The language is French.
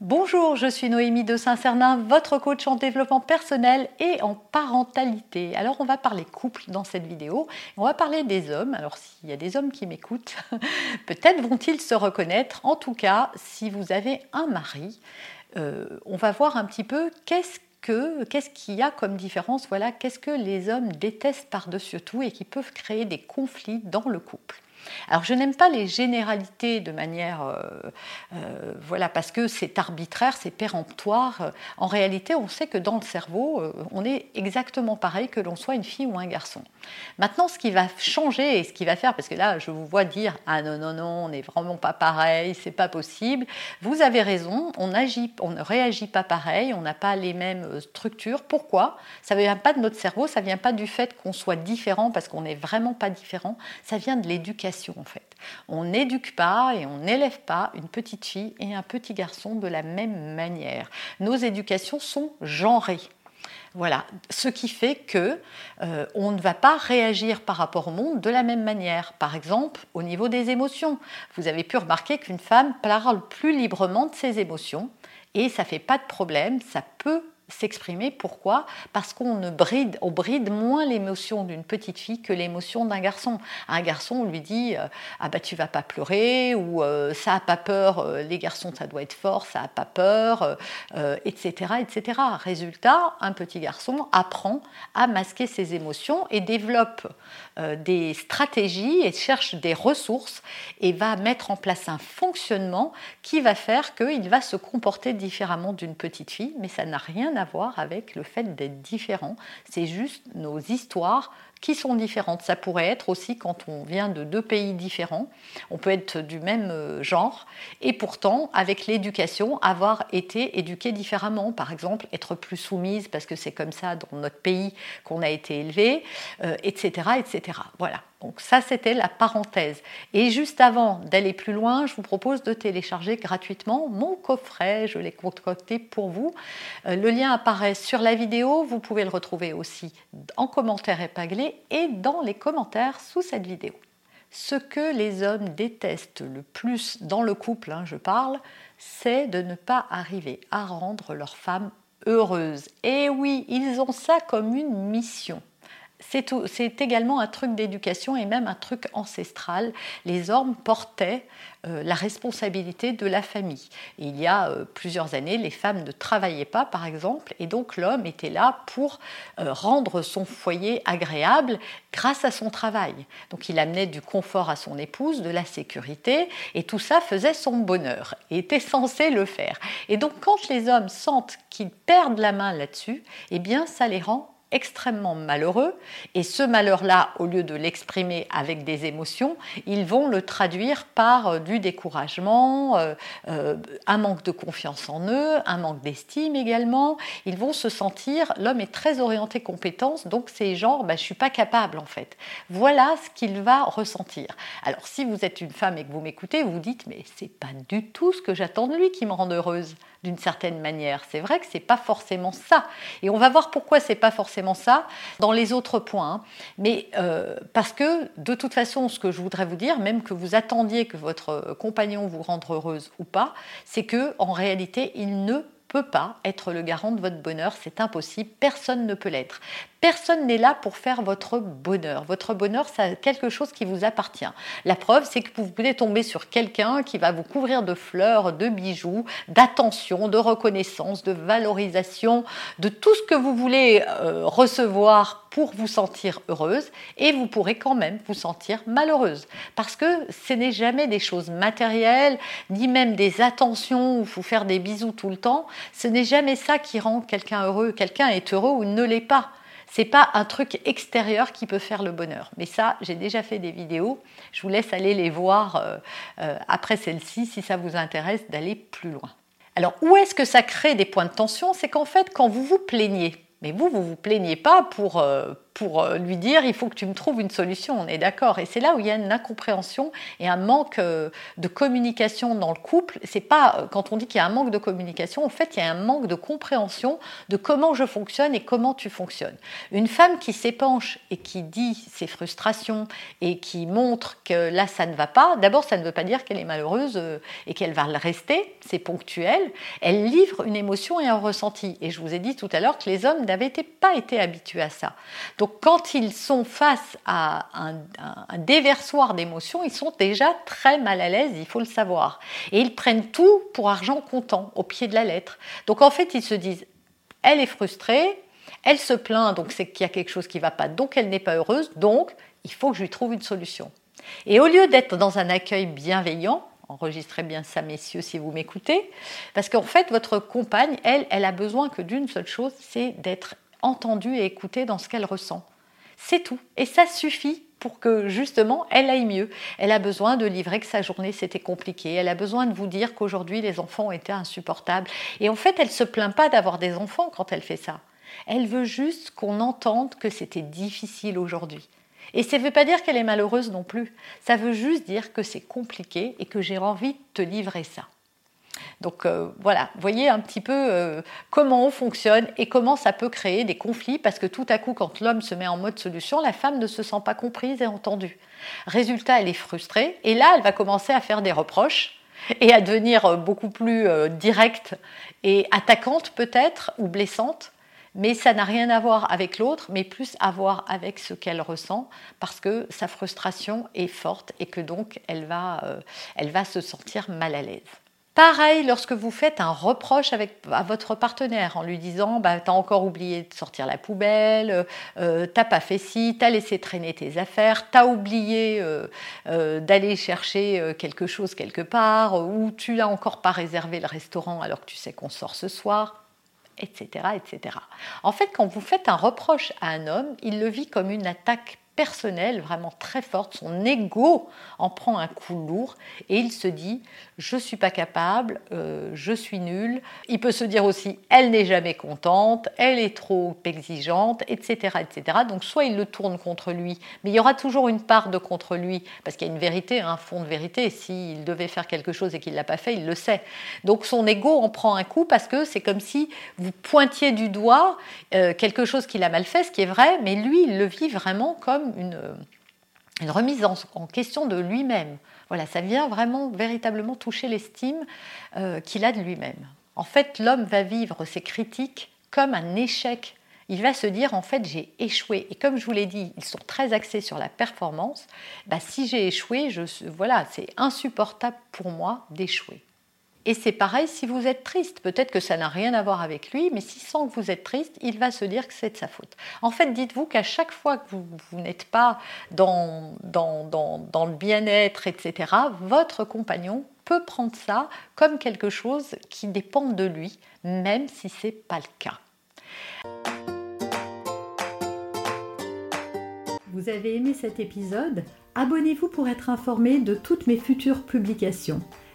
Bonjour, je suis Noémie de Saint-Cernin, votre coach en développement personnel et en parentalité. Alors on va parler couple dans cette vidéo, on va parler des hommes. Alors s'il y a des hommes qui m'écoutent, peut-être vont-ils se reconnaître. En tout cas, si vous avez un mari, euh, on va voir un petit peu qu'est-ce que qu'est-ce qu'il y a comme différence Voilà, qu'est-ce que les hommes détestent par-dessus tout et qui peuvent créer des conflits dans le couple. Alors je n'aime pas les généralités de manière, euh, euh, voilà, parce que c'est arbitraire, c'est péremptoire. En réalité, on sait que dans le cerveau, euh, on est exactement pareil que l'on soit une fille ou un garçon. Maintenant, ce qui va changer et ce qui va faire, parce que là, je vous vois dire ah non non non, on n'est vraiment pas pareil, c'est pas possible. Vous avez raison, on agit, on ne réagit pas pareil, on n'a pas les mêmes structures. Pourquoi? Ça ne vient pas de notre cerveau, ça ne vient pas du fait qu'on soit différent parce qu'on n'est vraiment pas différent. Ça vient de l'éducation On n'éduque pas et on n'élève pas une petite fille et un petit garçon de la même manière. Nos éducations sont genrées. Voilà, ce qui fait que euh, on ne va pas réagir par rapport au monde de la même manière. Par exemple, au niveau des émotions, vous avez pu remarquer qu'une femme parle plus librement de ses émotions et ça fait pas de problème, ça peut s'exprimer. Pourquoi? Parce qu'on ne bride, on bride moins l'émotion d'une petite fille que l'émotion d'un garçon. Un garçon, on lui dit euh, ah bah tu vas pas pleurer ou euh, ça a pas peur. Euh, les garçons, ça doit être fort, ça a pas peur, etc., etc. Résultat, un petit garçon apprend à masquer ses émotions et développe des stratégies et cherche des ressources et va mettre en place un fonctionnement qui va faire qu'il va se comporter différemment d'une petite fille, mais ça n'a rien à avec le fait d'être différent. C'est juste nos histoires qui sont différentes. Ça pourrait être aussi quand on vient de deux pays différents, on peut être du même euh, genre, et pourtant, avec l'éducation, avoir été éduqué différemment. Par exemple, être plus soumise parce que c'est comme ça dans notre pays qu'on a été élevé, etc., euh, etc. Voilà. Donc ça, c'était la parenthèse. Et juste avant d'aller plus loin, je vous propose de télécharger gratuitement mon coffret. Je l'ai concocté pour vous. Euh, le lien apparaît sur la vidéo. Vous pouvez le retrouver aussi en commentaire épinglé et dans les commentaires sous cette vidéo. Ce que les hommes détestent le plus dans le couple, hein, je parle, c'est de ne pas arriver à rendre leur femme heureuse. Et oui, ils ont ça comme une mission c'est également un truc d'éducation et même un truc ancestral. Les hommes portaient euh, la responsabilité de la famille. il y a euh, plusieurs années, les femmes ne travaillaient pas, par exemple, et donc l'homme était là pour euh, rendre son foyer agréable grâce à son travail. Donc il amenait du confort à son épouse, de la sécurité, et tout ça faisait son bonheur, et était censé le faire. Et donc quand les hommes sentent qu'ils perdent la main là-dessus, eh bien ça les rend extrêmement malheureux et ce malheur-là, au lieu de l'exprimer avec des émotions, ils vont le traduire par euh, du découragement, euh, euh, un manque de confiance en eux, un manque d'estime également. Ils vont se sentir, l'homme est très orienté compétence, donc c'est genre, bah, je suis pas capable en fait. Voilà ce qu'il va ressentir. Alors si vous êtes une femme et que vous m'écoutez, vous vous dites, mais c'est pas du tout ce que j'attends de lui qui me rend heureuse d'une certaine manière. C'est vrai que c'est pas forcément ça. Et on va voir pourquoi c'est pas forcément ça dans les autres points. Hein. Mais euh, parce que de toute façon, ce que je voudrais vous dire, même que vous attendiez que votre compagnon vous rende heureuse ou pas, c'est que en réalité, il ne peut pas être le garant de votre bonheur, c'est impossible, personne ne peut l'être. Personne n'est là pour faire votre bonheur. Votre bonheur, c'est quelque chose qui vous appartient. La preuve, c'est que vous pouvez tomber sur quelqu'un qui va vous couvrir de fleurs, de bijoux, d'attention, de reconnaissance, de valorisation, de tout ce que vous voulez euh, recevoir pour vous sentir heureuse. Et vous pourrez quand même vous sentir malheureuse. Parce que ce n'est jamais des choses matérielles ni même des attentions où vous faire des bisous tout le temps. Ce n'est jamais ça qui rend quelqu'un heureux. Quelqu'un est heureux ou ne l'est pas c'est pas un truc extérieur qui peut faire le bonheur. Mais ça, j'ai déjà fait des vidéos. Je vous laisse aller les voir euh, euh, après celle-ci si ça vous intéresse d'aller plus loin. Alors, où est-ce que ça crée des points de tension? C'est qu'en fait, quand vous vous plaignez, mais vous, vous vous plaignez pas pour, euh, pour euh, lui dire il faut que tu me trouves une solution, on est d'accord. Et c'est là où il y a une incompréhension et un manque euh, de communication dans le couple. C'est pas euh, quand on dit qu'il y a un manque de communication, en fait, il y a un manque de compréhension de comment je fonctionne et comment tu fonctionnes. Une femme qui s'épanche et qui dit ses frustrations et qui montre que là ça ne va pas, d'abord ça ne veut pas dire qu'elle est malheureuse et qu'elle va le rester, c'est ponctuel. Elle livre une émotion et un ressenti. Et je vous ai dit tout à l'heure que les hommes n'avaient pas été habitués à ça. Donc quand ils sont face à un, déversoir d'émotions, ils sont déjà très mal à l'aise, il faut le savoir. Et ils prennent tout pour argent comptant, au pied de la lettre. Donc en fait, ils se disent, elle est frustrée, elle se plaint, donc c'est qu'il y a quelque chose qui ne va pas, donc elle n'est pas heureuse, donc il faut que je lui trouve une solution. Et au lieu d'être dans un accueil bienveillant, enregistrez bien ça, messieurs, si vous m'écoutez, parce qu'en fait, votre compagne, elle, elle a besoin que d'une seule chose, c'est d'être entendue et écoutée dans ce qu'elle ressent. C'est tout. Et ça suffit pour que justement elle aille mieux. Elle a besoin de livrer que sa journée c'était compliqué. Elle a besoin de vous dire qu'aujourd'hui les enfants été insupportables. Et en fait, elle ne se plaint pas d'avoir des enfants quand elle fait ça. Elle veut juste qu'on entende que c'était difficile aujourd'hui. Et ça ne veut pas dire qu'elle est malheureuse non plus. Ça veut juste dire que c'est compliqué et que j'ai envie de te livrer ça. Donc euh, voilà, voyez un petit peu euh, comment on fonctionne et comment ça peut créer des conflits parce que tout à coup, quand l'homme se met en mode solution, la femme ne se sent pas comprise et entendue. Résultat, elle est frustrée et là, elle va commencer à faire des reproches et à devenir euh, beaucoup plus directe et attaquante peut-être ou blessante. Mais ça n'a rien à voir avec l'autre, mais plus à voir avec ce qu'elle ressent, parce que sa frustration est forte et que donc elle va, elle va se sentir mal à l'aise. Pareil lorsque vous faites un reproche avec, à votre partenaire en lui disant bah, T'as encore oublié de sortir la poubelle, euh, t'as pas fait ci, t'as laissé traîner tes affaires, t'as oublié euh, euh, d'aller chercher quelque chose quelque part, ou tu n'as encore pas réservé le restaurant alors que tu sais qu'on sort ce soir etc., etc. En fait, quand vous faites un reproche à un homme, il le vit comme une attaque personnelle vraiment très forte, son ego en prend un coup lourd et il se dit je suis pas capable, euh, je suis nul. Il peut se dire aussi elle n'est jamais contente, elle est trop exigeante, etc., etc. Donc soit il le tourne contre lui, mais il y aura toujours une part de contre lui parce qu'il y a une vérité, un fond de vérité. S'il devait faire quelque chose et qu'il l'a pas fait, il le sait. Donc son ego en prend un coup parce que c'est comme si vous pointiez du doigt euh, quelque chose qu'il a mal fait, ce qui est vrai, mais lui il le vit vraiment comme une, remise en, question de lui-même. Voilà, ça vient vraiment véritablement toucher l'estime euh, qu'il a de lui-même. En fait, l'homme va vivre ses critiques comme un échec. Il va se dire en fait j'ai échoué. Et comme je vous l'ai dit, ils sont très axés sur la performance. Bah, si j'ai échoué, je, voilà, c'est insupportable pour moi d'échouer. Et c'est pareil si vous êtes triste. Peut-être que ça n'a rien à voir avec lui, mais s'il sent que vous êtes triste, il va se dire que c'est de sa faute. En fait, dites-vous qu'à chaque fois que vous, n'êtes pas dans, dans, dans, le bien-être, etc., votre compagnon peut prendre ça comme quelque chose qui dépend de lui, même si ce n'est pas le cas. Vous avez aimé cet épisode? Abonnez-vous pour être informé de toutes mes futures publications.